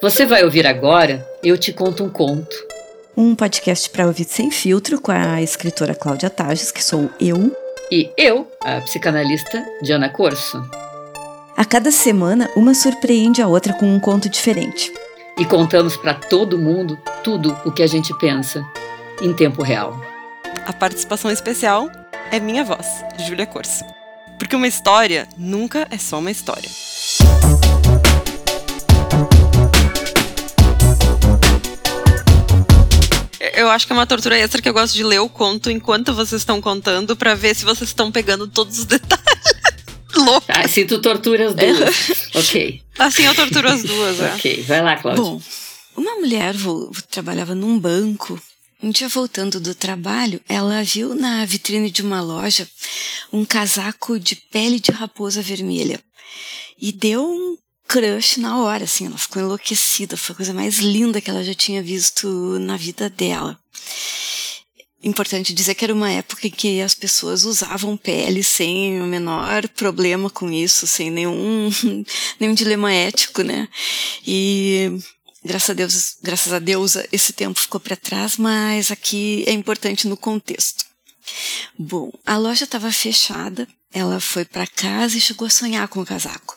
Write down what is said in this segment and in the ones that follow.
Você vai ouvir agora Eu Te Conto um Conto. Um podcast para ouvir sem filtro com a escritora Cláudia Tages, que sou eu. E eu, a psicanalista Diana Corso. A cada semana, uma surpreende a outra com um conto diferente. E contamos para todo mundo tudo o que a gente pensa, em tempo real. A participação especial é minha voz, Júlia Corso. Porque uma história nunca é só uma história. Eu acho que é uma tortura extra que eu gosto de ler o conto enquanto vocês estão contando para ver se vocês estão pegando todos os detalhes. Louco. Ah, se tu tortura as duas. ok. Assim eu torturo as duas, é. Ok, vai lá, Cláudia. Bom, uma mulher trabalhava num banco. Um dia voltando do trabalho, ela viu na vitrine de uma loja um casaco de pele de raposa vermelha. E deu um crush na hora, assim, ela ficou enlouquecida, foi a coisa mais linda que ela já tinha visto na vida dela. Importante dizer que era uma época em que as pessoas usavam pele sem o menor problema com isso, sem nenhum, nenhum dilema ético, né? E graças a Deus, graças a Deus esse tempo ficou para trás, mas aqui é importante no contexto. Bom, a loja estava fechada, ela foi para casa e chegou a sonhar com o casaco.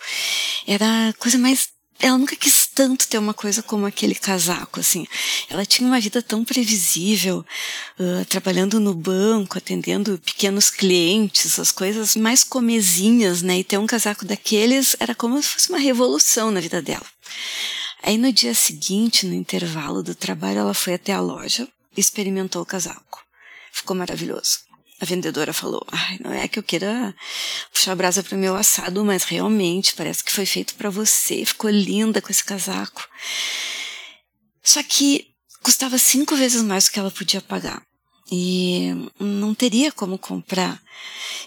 Era a coisa mais ela nunca quis tanto ter uma coisa como aquele casaco, assim. Ela tinha uma vida tão previsível, uh, trabalhando no banco, atendendo pequenos clientes, as coisas mais comezinhas, né? E ter um casaco daqueles era como se fosse uma revolução na vida dela. Aí no dia seguinte, no intervalo do trabalho, ela foi até a loja experimentou o casaco. Ficou maravilhoso a vendedora falou: Ai, não é que eu queira puxar a brasa para o meu assado, mas realmente parece que foi feito para você. Ficou linda com esse casaco. Só que custava cinco vezes mais do que ela podia pagar. E não teria como comprar.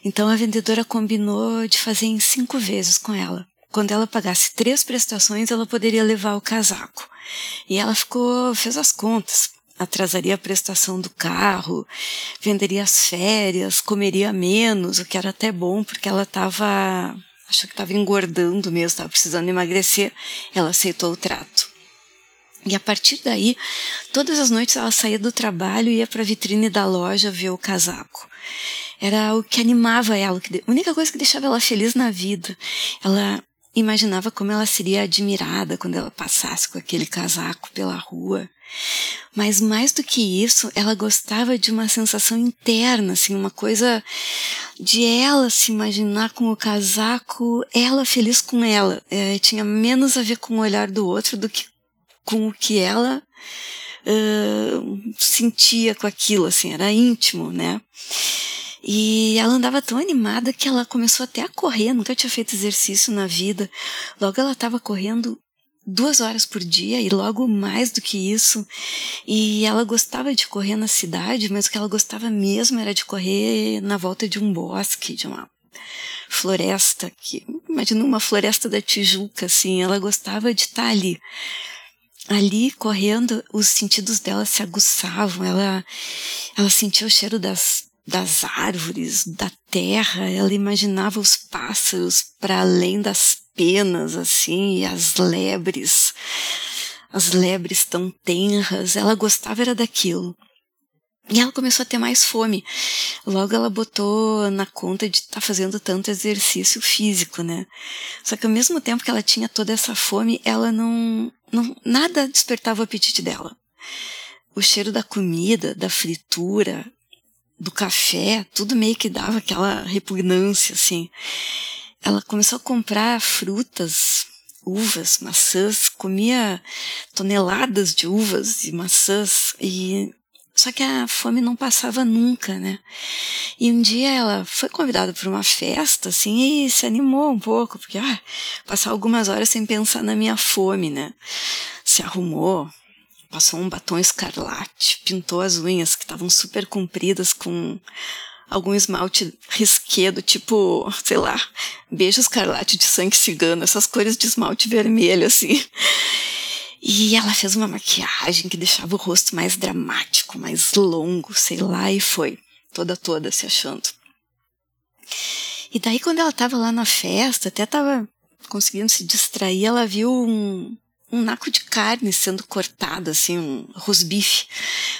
Então a vendedora combinou de fazer em cinco vezes com ela. Quando ela pagasse três prestações, ela poderia levar o casaco. E ela ficou, fez as contas atrasaria a prestação do carro, venderia as férias, comeria menos, o que era até bom porque ela estava, acho que estava engordando mesmo, estava precisando emagrecer. Ela aceitou o trato. E a partir daí, todas as noites ela saía do trabalho e ia para a vitrine da loja ver o casaco. Era o que animava ela, a única coisa que deixava ela feliz na vida. Ela imaginava como ela seria admirada quando ela passasse com aquele casaco pela rua. Mas mais do que isso, ela gostava de uma sensação interna, assim, uma coisa de ela se imaginar com o casaco, ela feliz com ela. É, tinha menos a ver com o olhar do outro do que com o que ela uh, sentia com aquilo, assim, era íntimo, né? E ela andava tão animada que ela começou até a correr, nunca tinha feito exercício na vida. Logo ela estava correndo duas horas por dia e logo mais do que isso. E ela gostava de correr na cidade, mas o que ela gostava mesmo era de correr na volta de um bosque, de uma floresta, que imagina uma floresta da Tijuca, assim. Ela gostava de estar ali. Ali, correndo, os sentidos dela se aguçavam, ela, ela sentia o cheiro das, das árvores, da terra, ela imaginava os pássaros para além das penas, assim, e as lebres, as lebres tão tenras, ela gostava era daquilo. E ela começou a ter mais fome. Logo ela botou na conta de estar tá fazendo tanto exercício físico, né? Só que ao mesmo tempo que ela tinha toda essa fome, ela não, não nada despertava o apetite dela. O cheiro da comida, da fritura, do café, tudo meio que dava aquela repugnância, assim. Ela começou a comprar frutas, uvas, maçãs, comia toneladas de uvas e maçãs e só que a fome não passava nunca, né? E um dia ela foi convidada para uma festa, assim, e se animou um pouco, porque, ah, passar algumas horas sem pensar na minha fome, né? Se arrumou, passou um batom escarlate, pintou as unhas que estavam super compridas com algum esmalte risquedo, tipo, sei lá, beijo escarlate de sangue cigano, essas cores de esmalte vermelho, assim. E ela fez uma maquiagem que deixava o rosto mais dramático, mais longo, sei lá, e foi toda toda se achando. E daí quando ela estava lá na festa, até estava conseguindo se distrair, ela viu um, um naco de carne sendo cortado, assim, um rosbife.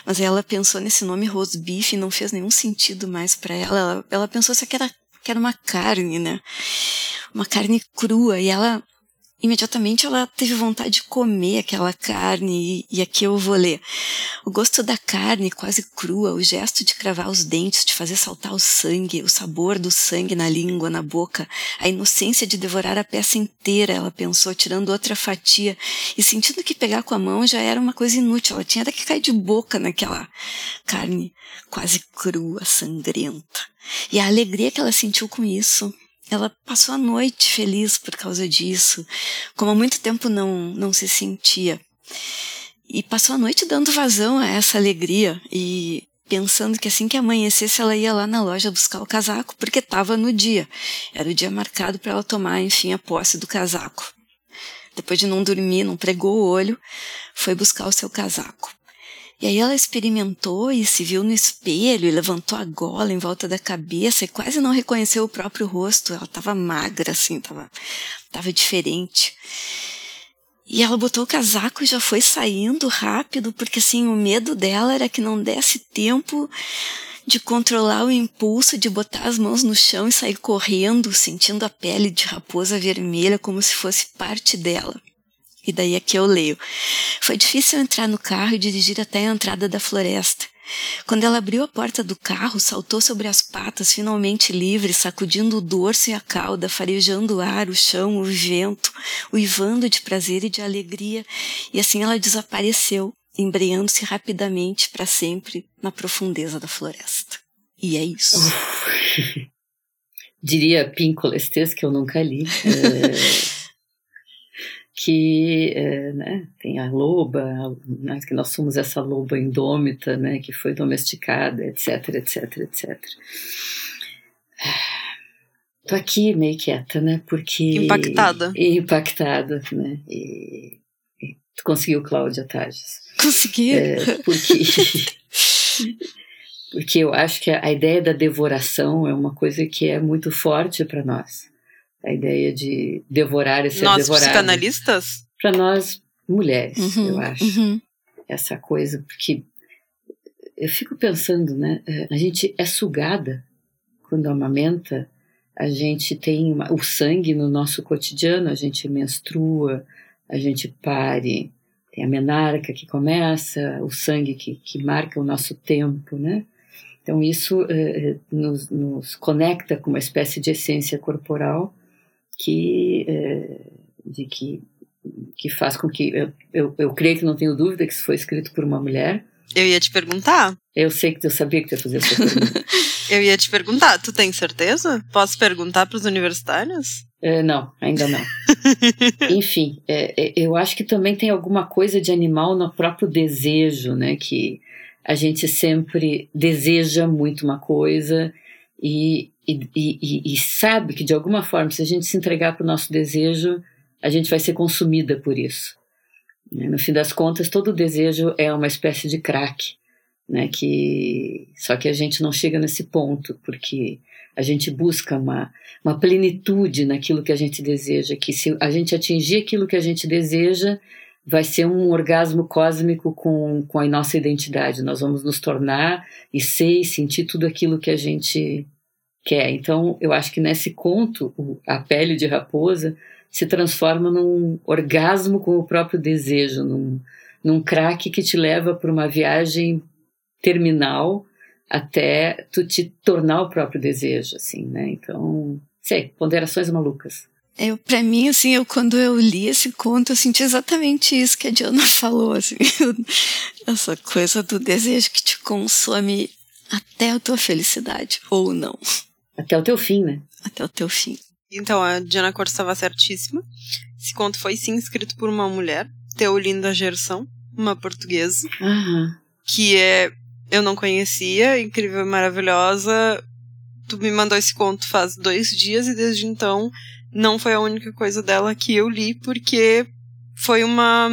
Mas ela pensou nesse nome rosbife e não fez nenhum sentido mais para ela. ela. Ela pensou se que era, que era uma carne, né? Uma carne crua. E ela imediatamente ela teve vontade de comer aquela carne, e, e, aqui eu vou ler. O gosto da carne quase crua, o gesto de cravar os dentes, de fazer saltar o sangue, o sabor do sangue na língua, na boca, a inocência de devorar a peça inteira, ela pensou, tirando outra fatia, e sentindo que pegar com a mão já era uma coisa inútil, ela tinha que cair de boca naquela carne quase crua, sangrenta. E a alegria que ela sentiu com isso, ela passou a noite feliz por causa disso, como há muito tempo não, não se sentia. E passou a noite dando vazão a essa alegria e pensando que assim que amanhecesse ela ia lá na loja buscar o casaco, porque estava no dia. Era o dia marcado para ela tomar, enfim, a posse do casaco. Depois de não dormir, não pregou o olho, foi buscar o seu casaco. E aí ela experimentou e se viu no espelho e levantou a gola em volta da cabeça e quase não reconheceu o próprio rosto. Ela estava magra, assim, estava tava diferente. E ela botou o casaco e já foi saindo rápido, porque assim, o medo dela era que não desse tempo de controlar o impulso de botar as mãos no chão e sair correndo, sentindo a pele de raposa vermelha como se fosse parte dela. E daí aqui eu leio. Foi difícil entrar no carro e dirigir até a entrada da floresta. Quando ela abriu a porta do carro, saltou sobre as patas, finalmente livre, sacudindo o dorso e a cauda, farejando o ar, o chão, o vento, uivando de prazer e de alegria, e assim ela desapareceu, embreando-se rapidamente para sempre na profundeza da floresta. E é isso. Diria Pincolestes, que eu nunca li. É que é, né, tem a loba, né, que nós somos essa loba indômita, né, que foi domesticada, etc, etc, etc. Tô aqui meio quieta, né, porque... Impactada. Impactada, né, e, e tu conseguiu, Cláudia Tages. Consegui. É, porque... porque eu acho que a ideia da devoração é uma coisa que é muito forte para nós a ideia de devorar e ser nós, devorado. Nós psicanalistas? Para nós mulheres, uhum, eu acho. Uhum. Essa coisa, porque eu fico pensando, né? É, a gente é sugada quando amamenta, a gente tem uma, o sangue no nosso cotidiano, a gente menstrua, a gente pare, tem a menarca que começa, o sangue que, que marca o nosso tempo, né? Então isso eh, nos, nos, conecta com uma espécie de essência corporal que, é, de que, que faz com que. Eu, eu, eu creio que não tenho dúvida que isso foi escrito por uma mulher. Eu ia te perguntar. Eu sei que eu sabia que tu ia fazer essa pergunta. eu ia te perguntar, tu tem certeza? Posso perguntar para os universitários? É, não, ainda não. Enfim, é, é, eu acho que também tem alguma coisa de animal no próprio desejo, né? Que a gente sempre deseja muito uma coisa e, e, e, e, sabe que de alguma forma, se a gente se entregar para o nosso desejo, a gente vai ser consumida por isso. Né? No fim das contas, todo desejo é uma espécie de crack, né? Que só que a gente não chega nesse ponto porque a gente busca uma, uma plenitude naquilo que a gente deseja, que se a gente atingir aquilo que a gente deseja, vai ser um orgasmo cósmico com, com a nossa identidade. Nós vamos nos tornar e ser e sentir tudo aquilo que a gente quer. Então, eu acho que nesse conto, a pele de raposa se transforma num orgasmo com o próprio desejo, num, num craque que te leva para uma viagem terminal até tu te tornar o próprio desejo, assim, né? Então, sei, ponderações malucas. Eu, pra mim, assim, eu, quando eu li esse conto, eu senti exatamente isso que a Diana falou, assim, essa coisa do desejo que te consome até a tua felicidade, ou não. Até o teu fim, né? Até o teu fim. Então, a Diana Corso estava certíssima. Esse conto foi sim escrito por uma mulher, Teolinda Gerson, uma portuguesa, uhum. que é eu não conhecia, incrível, maravilhosa. Tu me mandou esse conto faz dois dias e desde então não foi a única coisa dela que eu li, porque foi uma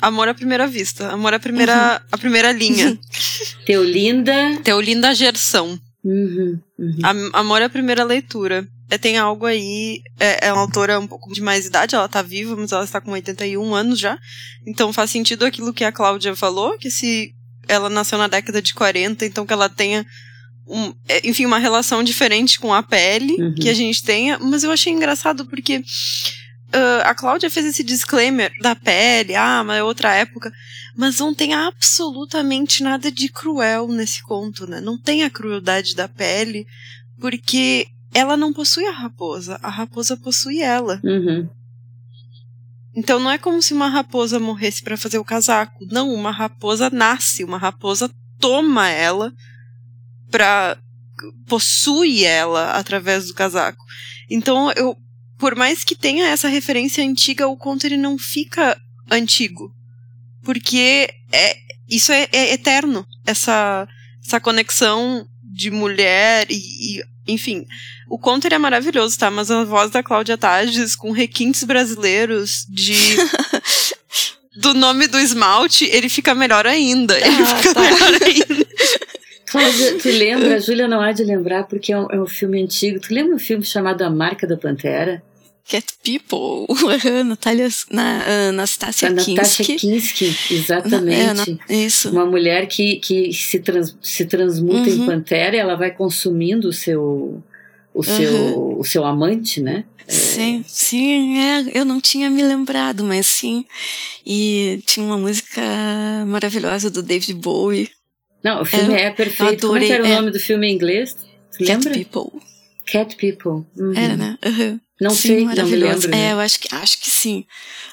amor à primeira vista, amor à primeira, uhum. à primeira linha. Teolinda. Teolinda Gerson. Uhum, uhum. Amor à primeira leitura. é, tem algo aí. É, é uma autora um pouco de mais idade, ela tá viva, mas ela está com 81 anos já. Então faz sentido aquilo que a Cláudia falou, que se ela nasceu na década de 40, então que ela tenha. Um, é, enfim, uma relação diferente com a pele uhum. que a gente tenha, mas eu achei engraçado porque uh, a Cláudia fez esse disclaimer da pele, ah, mas é outra época, mas não tem absolutamente nada de cruel nesse conto, né? Não tem a crueldade da pele, porque ela não possui a raposa, a raposa possui ela. Uhum. Então não é como se uma raposa morresse para fazer o casaco. Não, uma raposa nasce, uma raposa toma ela pra. possui ela através do casaco. Então eu. Por mais que tenha essa referência antiga, o conto ele não fica antigo. Porque é, isso é, é eterno. Essa, essa conexão de mulher e, e enfim, o conto é maravilhoso, tá? Mas a voz da Cláudia Tages com requintes brasileiros de. do nome do esmalte, ele fica melhor ainda. Ele ah, fica tá. melhor ainda. Tu lembra? A Júlia não há de lembrar porque é um, é um filme antigo. Tu lembra um filme chamado A Marca da Pantera? Cat People, Natália, na, uh, Anastácia Kinski. Natasha Kinski, exatamente. É, isso. Uma mulher que, que se, trans, se transmuta uhum. em pantera e ela vai consumindo o seu, o, uhum. seu, o seu amante, né? Sim, é... sim, é, eu não tinha me lembrado, mas sim. E tinha uma música maravilhosa do David Bowie. Não, o filme é, é perfeito. Adorei, Como é era o é. nome do filme em inglês? Cat lembra? People. Cat People. Uhum. Era, né? Uhum. Não sim, sei, não me lembro. Né? É, eu acho que, acho que sim.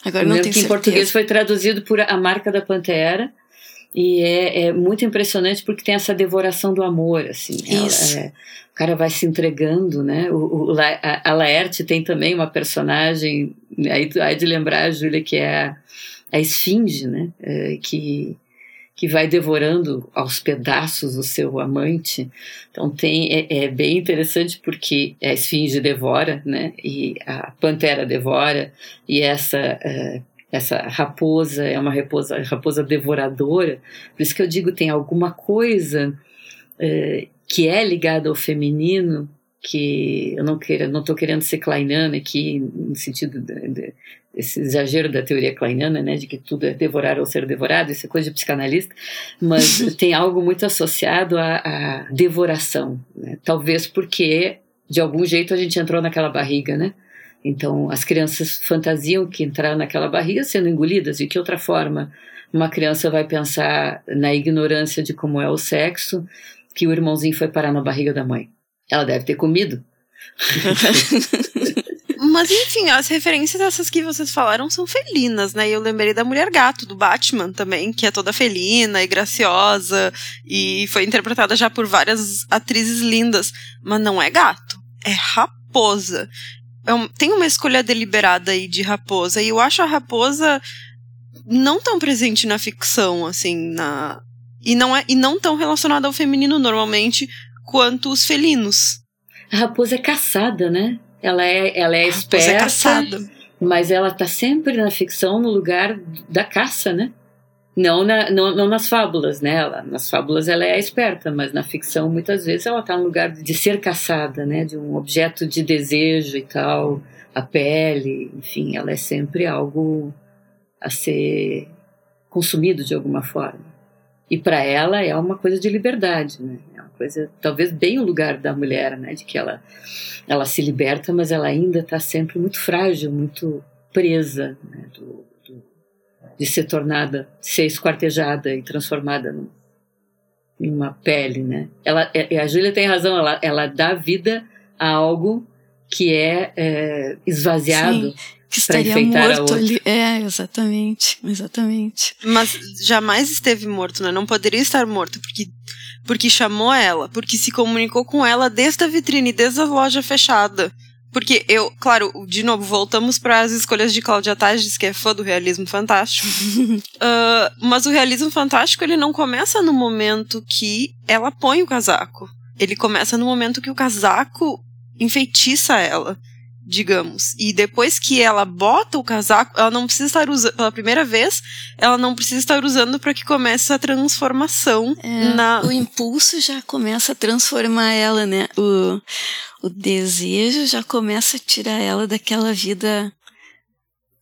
Agora eu não tenho que certeza. em português foi traduzido por A Marca da Pantera. E é, é muito impressionante porque tem essa devoração do amor, assim. Isso. Ela, é, o cara vai se entregando, né? O, o, a, a Laerte tem também uma personagem, aí tu de lembrar, Júlia, que é a, a Esfinge, né? É, que que vai devorando aos pedaços o seu amante. Então tem é, é, bem interessante porque a esfinge devora, né? E a pantera devora e essa uh, essa raposa é uma raposa raposa devoradora. Por isso que eu digo tem alguma coisa uh, que é ligada ao feminino que eu não queira, não estou querendo ser kleiniana aqui no sentido de, de, esse exagero da teoria kleiniana, né, de que tudo é devorar ou ser devorado, isso é coisa de psicanalista, mas tem algo muito associado à, à devoração, né? talvez porque de algum jeito a gente entrou naquela barriga, né? Então as crianças fantasiam que entraram naquela barriga sendo engolidas, e que outra forma uma criança vai pensar na ignorância de como é o sexo, que o irmãozinho foi parar na barriga da mãe. Ela deve ter comido. Mas enfim, as referências dessas que vocês falaram são felinas, né? E eu lembrei da Mulher Gato, do Batman também, que é toda felina e graciosa e foi interpretada já por várias atrizes lindas. Mas não é gato, é raposa. É um, tem uma escolha deliberada aí de raposa, e eu acho a raposa não tão presente na ficção, assim, na. E não, é, e não tão relacionada ao feminino normalmente quanto os felinos. A raposa é caçada, né? Ela é, ela é, é esperta, é caçada. mas ela está sempre na ficção no lugar da caça, né? Não, na, não, não, nas fábulas, né? Ela, nas fábulas ela é esperta, mas na ficção muitas vezes ela está no lugar de ser caçada, né? De um objeto de desejo e tal, a pele, enfim, ela é sempre algo a ser consumido de alguma forma. E para ela é uma coisa de liberdade, né? É uma coisa, talvez bem o lugar da mulher, né? De que ela, ela se liberta, mas ela ainda está sempre muito frágil, muito presa, né? Do, do, de ser tornada, ser esquartejada e transformada num, numa pele, né? Ela, é, a Júlia tem razão, ela, ela dá vida a algo que é, é esvaziado. Sim que estaria morto ali. É, exatamente, exatamente. Mas jamais esteve morto, né? Não poderia estar morto, porque, porque chamou ela, porque se comunicou com ela desde a vitrine, desde a loja fechada. Porque eu, claro, de novo, voltamos para as escolhas de Cláudia Tages, que é fã do realismo fantástico. uh, mas o realismo fantástico, ele não começa no momento que ela põe o casaco. Ele começa no momento que o casaco enfeitiça ela. Digamos. E depois que ela bota o casaco, ela não precisa estar usando, pela primeira vez, ela não precisa estar usando para que comece a transformação é, na. O impulso já começa a transformar ela, né? O, o desejo já começa a tirar ela daquela vida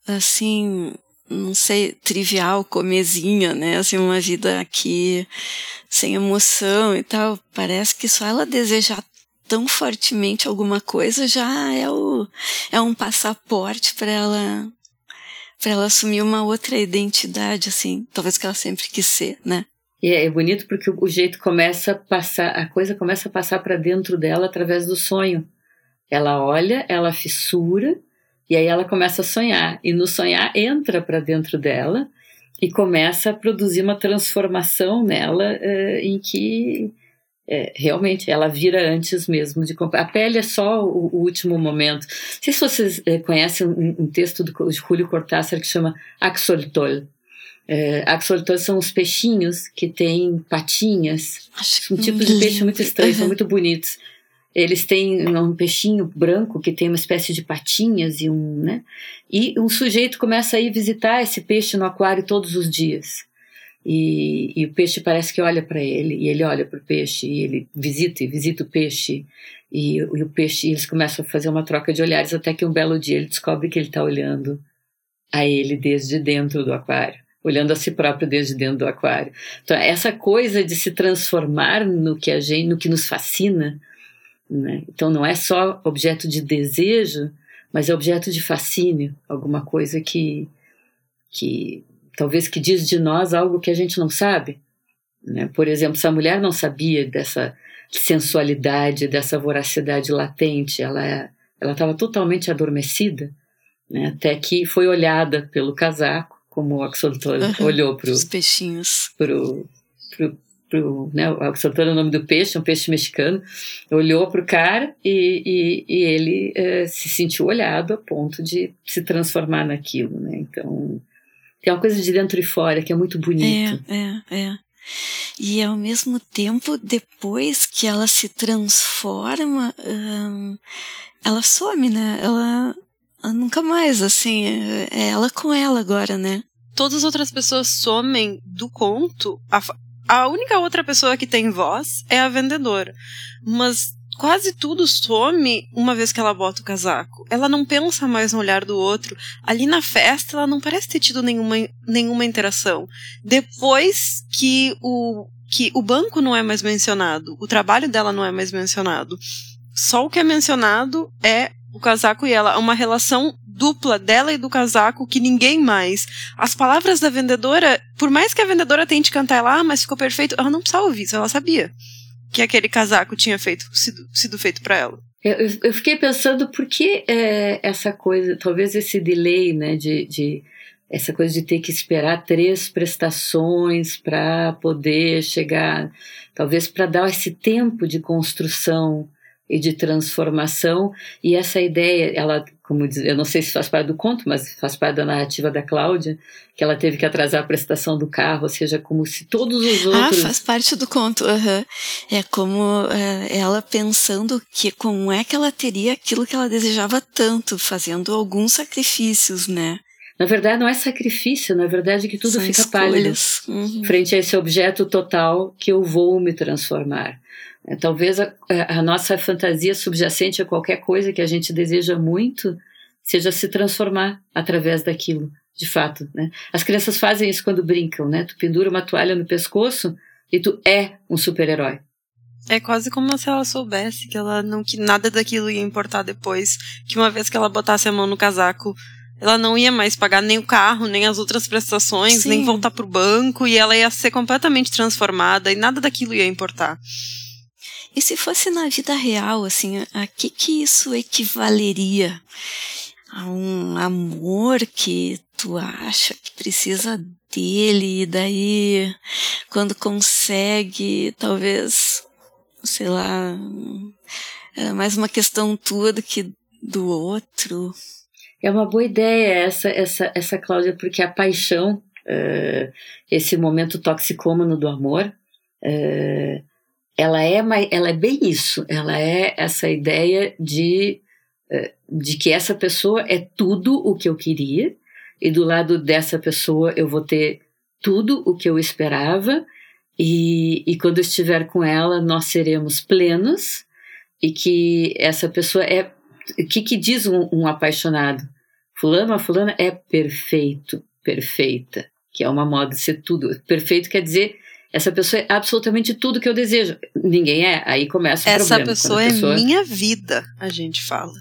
assim, não sei, trivial, comezinha, né? Assim, uma vida aqui sem emoção e tal. Parece que só ela desejar tão fortemente alguma coisa já é o é um passaporte para ela para ela assumir uma outra identidade assim talvez que ela sempre quis ser né? E é, é bonito porque o jeito começa a passar a coisa começa a passar para dentro dela através do sonho. Ela olha ela fissura e aí ela começa a sonhar. E no sonhar entra para dentro dela e começa a produzir uma transformação nela uh, em que é, realmente, ela vira antes mesmo de comprar. A pele é só o, o último momento. Não sei se vocês é, conhecem um, um, texto do, de Julio Cortázar que chama Axolotl. É, axolotl são os peixinhos que têm patinhas. Acho um tipo de peixe muito estranho, uhum. são muito bonitos. Eles têm um peixinho branco que tem uma espécie de patinhas e um, né? E um sujeito começa a ir visitar esse peixe no aquário todos os dias. E, e o peixe parece que olha para ele, e ele olha para o peixe, e ele visita e visita o peixe, e, e o peixe, e eles começam a fazer uma troca de olhares, até que um belo dia ele descobre que ele está olhando a ele desde dentro do aquário olhando a si próprio desde dentro do aquário. Então, essa coisa de se transformar no que a gente, no que nos fascina, né? Então não é só objeto de desejo, mas é objeto de fascínio, alguma coisa que que talvez que diz de nós algo que a gente não sabe. Né? Por exemplo, se a mulher não sabia dessa sensualidade, dessa voracidade latente, ela ela estava totalmente adormecida, né? até que foi olhada pelo casaco, como o Axolotl uhum, olhou para os peixinhos. Pro, pro, pro, né, o Axolotl é o nome do peixe, um peixe mexicano, olhou para o cara e, e, e ele eh, se sentiu olhado a ponto de se transformar naquilo. Né? Então, tem uma coisa de dentro e fora que é muito bonito. É, é, é. E ao mesmo tempo, depois que ela se transforma, hum, ela some, né? Ela, ela, nunca mais, assim, é, é ela com ela agora, né? Todas as outras pessoas somem do conto. A, a única outra pessoa que tem voz é a vendedora. Mas quase tudo some uma vez que ela bota o casaco. Ela não pensa mais no olhar do outro. Ali na festa, ela não parece ter tido nenhuma, nenhuma interação. Depois que o, que o banco não é mais mencionado, o trabalho dela não é mais mencionado, só o que é mencionado é o casaco e ela. Uma relação dupla dela e do casaco que ninguém mais. As palavras da vendedora, por mais que a vendedora tente cantar ela, ah, mas ficou perfeito, ela não precisava ouvir isso, ela sabia que aquele casaco tinha feito, sido, sido feito para ela. Eu, eu, fiquei pensando por que é, essa coisa, talvez esse delay, né, de, de essa coisa de ter que esperar três prestações para poder chegar, talvez para dar esse tempo de construção e de transformação e essa ideia, ela como diz, eu não sei se faz parte do conto, mas faz parte da narrativa da Cláudia, que ela teve que atrasar a prestação do carro, ou seja, como se todos os ah, outros. Ah, faz parte do conto. Uhum. É como é, ela pensando que como é que ela teria aquilo que ela desejava tanto, fazendo alguns sacrifícios, né? Na verdade, não é sacrifício, na verdade é que tudo São fica pálido uhum. frente a esse objeto total que eu vou me transformar. É, talvez a, a, nossa fantasia subjacente a qualquer coisa que a gente deseja muito seja se transformar através daquilo, de fato. Né? As crianças fazem isso quando brincam, né? Tu pendura uma toalha no pescoço e tu é um super-herói. É quase como se ela soubesse que ela não que nada daquilo ia importar depois, que uma vez que ela botasse a mão no casaco, ela não ia mais pagar nem o carro, nem as outras prestações, Sim. nem voltar pro banco, e ela ia ser completamente transformada e nada daquilo ia importar. E se fosse na vida real, assim, a que que isso equivaleria? A um amor que tu acha que precisa dele, e daí, quando consegue, talvez, sei lá, é mais uma questão tua do que do outro. É uma boa ideia essa, essa, essa Cláudia, porque a paixão, uh, esse momento toxicômano do amor, uh, ela é, ela é bem isso, ela é essa ideia de é, de que essa pessoa é tudo o que eu queria e do lado dessa pessoa eu vou ter tudo o que eu esperava e, e quando estiver com ela nós seremos plenos e que essa pessoa é o que, que diz um, um apaixonado? Fulano a fulana é perfeito perfeita que é uma moda ser tudo. Perfeito quer dizer essa pessoa é absolutamente tudo que eu desejo. Ninguém é, aí começa o Essa problema. pessoa, pessoa é minha vida, a gente fala.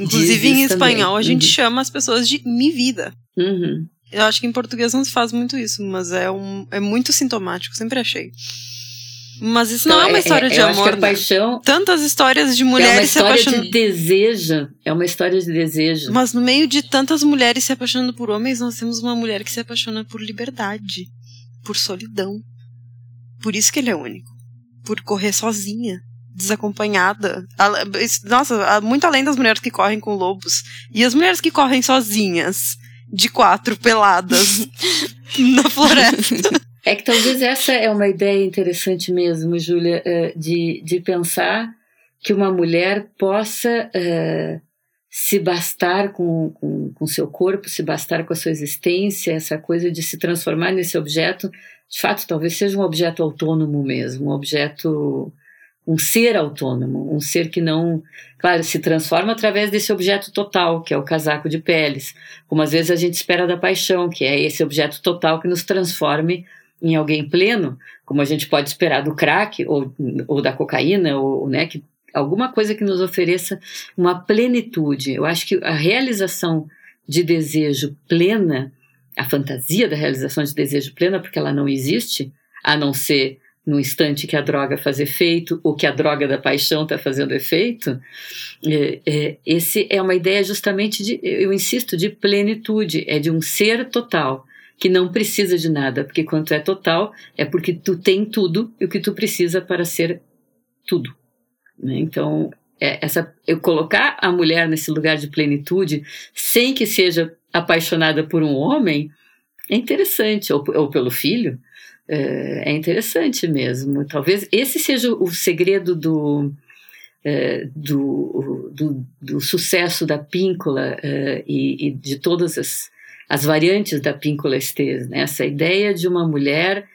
Inclusive em espanhol também. a gente Uhum. chama as pessoas de mi vida. Uhum. Eu acho que em português não se faz muito isso, mas é, um, é muito sintomático, sempre achei. Mas isso não é uma história de eu acho que amor, né? paixão Tantas histórias de é uma mulheres se história apaixonando. de desejo. É uma história de desejo. Mas no meio de tantas mulheres se apaixonando por homens, nós temos uma mulher que se apaixona por liberdade, por solidão. Por isso que ele é único. Por correr sozinha, desacompanhada. Nossa, muito além das mulheres que correm com lobos. E as mulheres que correm sozinhas, de quatro peladas, na floresta. É que talvez essa é uma ideia interessante mesmo, Júlia, eh, de, de pensar que uma mulher possa eh, se bastar com, com, com seu corpo, se bastar com a sua existência, essa coisa de se transformar nesse objeto, de fato, talvez seja um objeto autônomo mesmo, um objeto, um ser autônomo, um ser que não, claro, se transforma através desse objeto total, que é o casaco de peles, como às vezes a gente espera da paixão, que é esse objeto total que nos transforme em alguém pleno, como a gente pode esperar do crack ou, ou da cocaína, ou né, que, alguma coisa que nos ofereça uma plenitude. Eu acho que a realização de desejo plena, a fantasia da realização de desejo plena, porque ela não existe, a não ser no instante que a droga faz efeito ou que a droga da paixão está fazendo efeito, é, é, esse é uma ideia justamente de, eu insisto, de plenitude, é de um ser total que não precisa de nada, porque quando é total é porque tu tem tudo e o que tu precisa para ser tudo. né? Então, essa, eu colocar a mulher nesse lugar de plenitude, sem que seja apaixonada por um homem, é interessante, ou, ou pelo filho, é, é interessante mesmo. Talvez esse seja o segredo do, é, do, do, do sucesso da píncola é, e, e de todas as, as variantes da píncola estes, né? essa ideia de uma mulher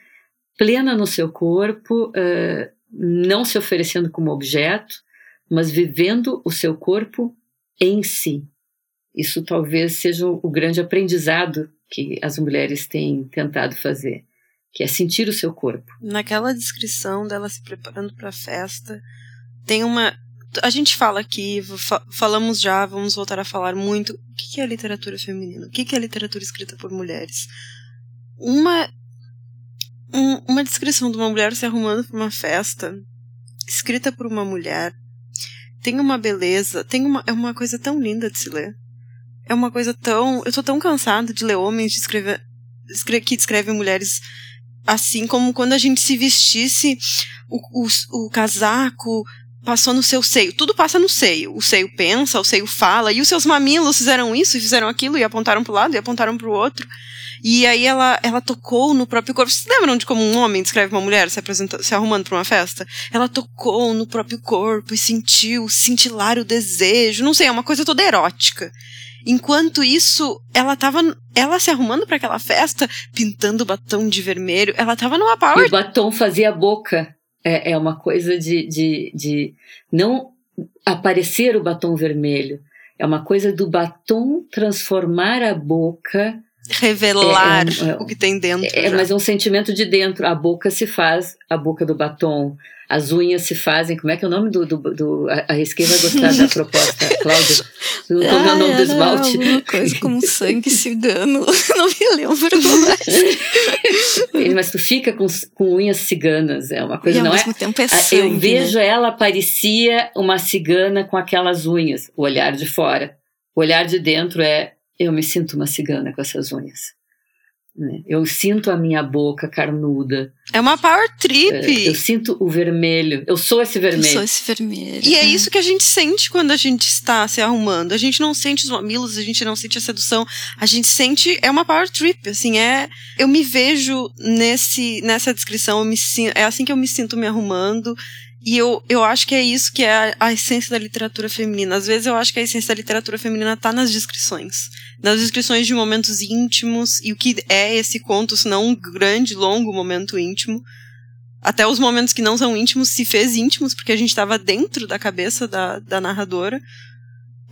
plena no seu corpo, é, não se oferecendo como objeto, mas vivendo o seu corpo em si. Isso talvez seja o grande aprendizado que as mulheres têm tentado fazer, que é sentir o seu corpo. Naquela descrição dela se preparando para a festa, tem uma. A gente fala aqui, fa falamos já, vamos voltar a falar muito. O que é literatura feminina? O que é literatura escrita por mulheres? Uma. Um, uma descrição de uma mulher se arrumando para uma festa, escrita por uma mulher, tem uma beleza, tem uma, é uma coisa tão linda de se ler. É uma coisa tão. Eu tô tão cansada de ler homens de escrever, escre que descrevem mulheres assim como quando a gente se vestisse o, o, o, casaco passou no seu seio. Tudo passa no seio. O seio pensa, o seio fala, e os seus mamilos fizeram isso e fizeram aquilo, e apontaram para o lado e apontaram para o outro. E aí ela, ela tocou no próprio corpo. Vocês lembram de como um homem descreve uma mulher se, apresenta, se arrumando para uma festa? Ela tocou no próprio corpo e sentiu cintilar o desejo. Não sei, é uma coisa toda erótica. Enquanto isso, ela tava ela se arrumando para aquela festa, pintando o batom de vermelho. Ela tava numa power. E o batom fazia a boca. É, é uma coisa de, de, de não aparecer o batom vermelho. É uma coisa do batom transformar a boca. Revelar é, é um, o que tem dentro. É, mas é um sentimento de dentro. A boca se faz, a boca do batom. As unhas se fazem. Como é que é o nome do. do, do a Risquei vai gostar da proposta, Cláudia. Como é o nome do esmalte? Alguma coisa como sangue cigano. Não me lembro mais. Mas tu fica com, com unhas ciganas. É uma coisa, e não ao mesmo é? Tempo é sangue, Eu vejo né? ela parecia uma cigana com aquelas unhas. O olhar de fora. O olhar de dentro é. Eu me sinto uma cigana com essas unhas. Né? Eu sinto a minha boca carnuda. É uma power trip. Eu sinto o vermelho. Eu sou esse vermelho. Eu sou esse vermelho. E é isso que a gente sente quando a gente está se arrumando. A gente não sente os mamilos, a gente não sente a sedução. A gente sente. É uma power trip. Assim, é. Eu me vejo nesse, nessa descrição. Eu me, é assim que eu me sinto me arrumando. E eu, eu acho que é isso que é a, a, essência da literatura feminina. Às vezes eu acho que a essência da literatura feminina está nas descrições. Nas descrições de momentos íntimos, e o que é esse conto, se não um grande, longo momento íntimo. Até os momentos que não são íntimos se fez íntimos, porque a gente estava dentro da cabeça da, da narradora.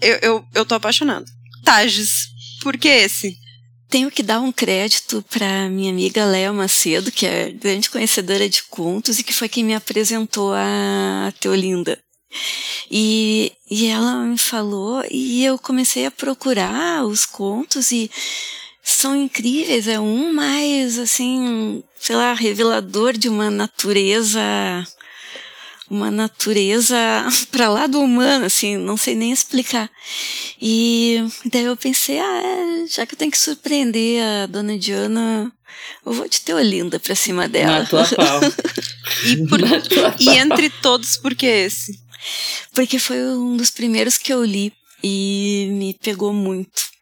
Eu, eu, eu tô apaixonada. Tages, por que esse? Tenho que dar um crédito para minha amiga Léa Macedo, que é grande conhecedora de contos e que foi quem me apresentou a Teolinda. E, e ela me falou e eu comecei a procurar os contos e são incríveis. É um mais, assim, sei lá, revelador de uma natureza uma natureza para lá do humano, assim, não sei nem explicar. E daí eu pensei, ah, é, já que eu tenho que surpreender a dona Diana, eu vou de ter Olinda pra cima dela. Na tua pau. e, por, e entre todos, por que esse? Porque foi um dos primeiros que eu li e me pegou muito.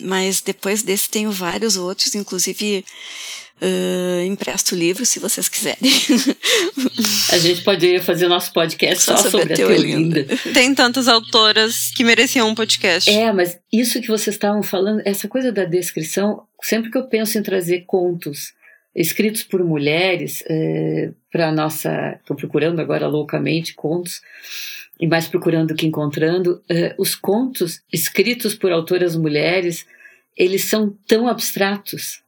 Mas depois desse tenho vários outros, inclusive Uh, empresto o livro se vocês quiserem. a gente poderia fazer nosso podcast só, só sobre, sobre a Teolinda. Tem tantas autoras que mereciam um podcast. É, mas isso que vocês estavam falando, essa coisa da descrição, sempre que eu penso em trazer contos escritos por mulheres é, para nossa, estou procurando agora loucamente contos e mais procurando que encontrando, é, os contos escritos por autoras mulheres, eles são tão abstratos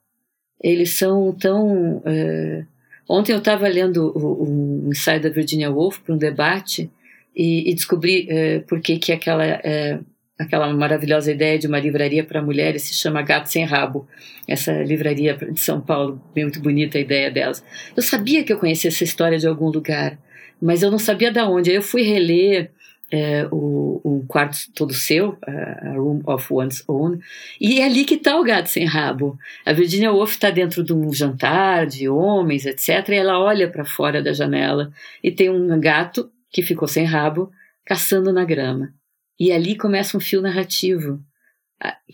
eles são tão. É... Ontem eu estava lendo o, ensaio da Virginia Woolf para um debate e, e descobri é, por que, que aquela, é, aquela maravilhosa ideia de uma livraria para mulheres se chama Gato Sem Rabo. Essa livraria de São Paulo, muito bonita a ideia delas. Eu sabia que eu conhecia essa história de algum lugar, mas eu não sabia de onde. Aí eu fui reler é, o, o, quarto todo seu, a, a, Room of One's Own, e é ali que está o gato sem rabo. A Virginia Woolf está dentro de um jantar de homens, etc., e ela olha para fora da janela e tem um gato que ficou sem rabo caçando na grama. E ali começa um fio narrativo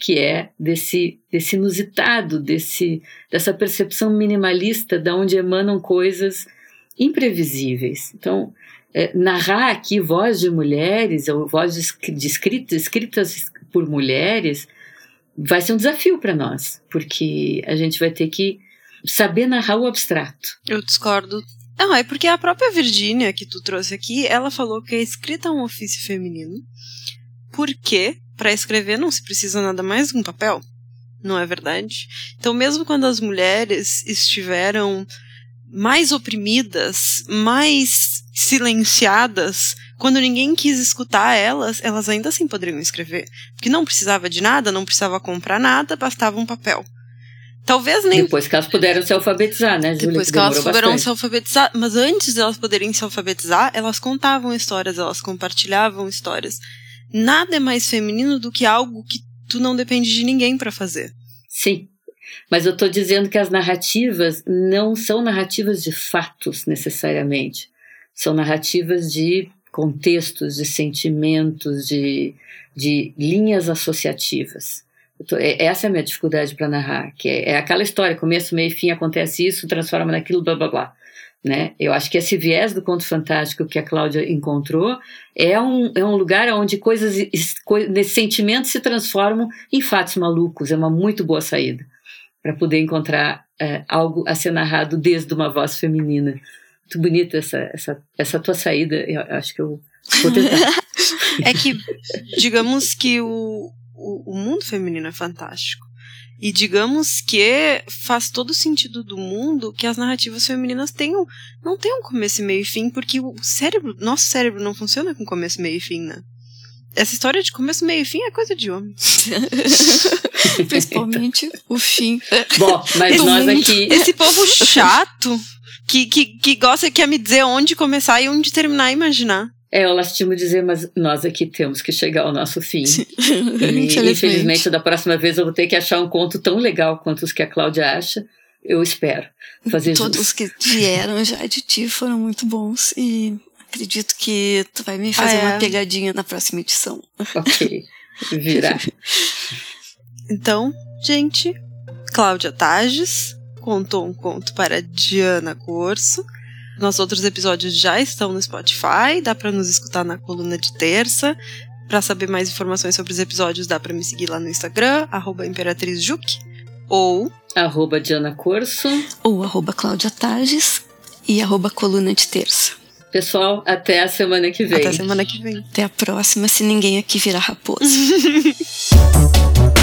que é desse, desse inusitado, desse, dessa percepção minimalista da onde emanam coisas imprevisíveis. Então, é, narrar aqui voz de mulheres, ou vozes de escritas, escritas por mulheres, vai ser um desafio para nós, porque a gente vai ter que saber narrar o abstrato. Eu discordo. Não, é porque a própria Virgínia que tu trouxe aqui, ela falou que a escrita é um ofício feminino, porque para escrever não se precisa nada mais que um papel, não é verdade? Então, mesmo quando as mulheres estiveram mais oprimidas, mais silenciadas, quando ninguém quis escutar elas, elas ainda assim poderiam escrever. Porque não precisava de nada, não precisava comprar nada, bastava um papel. Talvez nem. Depois que elas puderam se alfabetizar, né, Júlia? Depois que, que elas puderam bastante. se alfabetizar. Mas antes de elas poderem se alfabetizar, elas contavam histórias, elas compartilhavam histórias. Nada é mais feminino do que algo que tu não depende de ninguém para fazer. Sim. Mas eu estou dizendo que as narrativas não são narrativas de fatos necessariamente. São narrativas de contextos, de sentimentos, de, de linhas associativas. Tô, é, essa é a minha dificuldade para narrar, que é, é, aquela história, começo, meio e fim, acontece isso, transforma naquilo, blá blá blá. Né? Eu acho que esse viés do conto fantástico que a Cláudia encontrou é um, é um lugar onde coisas, co sentimentos se transformam em fatos malucos. É uma muito boa saída para poder encontrar é, algo a ser narrado desde uma voz feminina. Muito bonita essa, essa, essa tua saída, eu acho que eu vou tentar. é que, digamos que o, o, o mundo feminino é fantástico. E digamos que faz todo o sentido do mundo que as narrativas femininas tenham, não tenham começo, meio e fim, porque o cérebro, nosso cérebro não funciona com começo, meio e fim, né? Essa história de começo, meio e fim é coisa de homem. Principalmente o fim. Bom, mas esse, nós aqui. Esse povo chato que, que, que gosta, quer me dizer onde começar e onde terminar e imaginar. É, eu lastimo dizer, mas nós aqui temos que chegar ao nosso fim. E, infelizmente, da próxima vez eu vou ter que achar um conto tão legal quanto os que a Cláudia acha. Eu espero fazer Todos os que vieram já de ti foram muito bons e Acredito que tu vai me fazer ah, é. uma pegadinha na próxima edição. Ok. Virar. então, gente, Cláudia Tages contou um conto para Diana Corso. Nossos outros episódios já estão no Spotify, dá para nos escutar na coluna de terça. Para saber mais informações sobre os episódios, dá para me seguir lá no Instagram, @imperatrizjuk ou arroba Diana Corso ou arroba Cláudia Tages e arroba coluna de terça. Pessoal, até a semana que vem. Até a semana que vem. Até a próxima, se ninguém aqui virar raposa.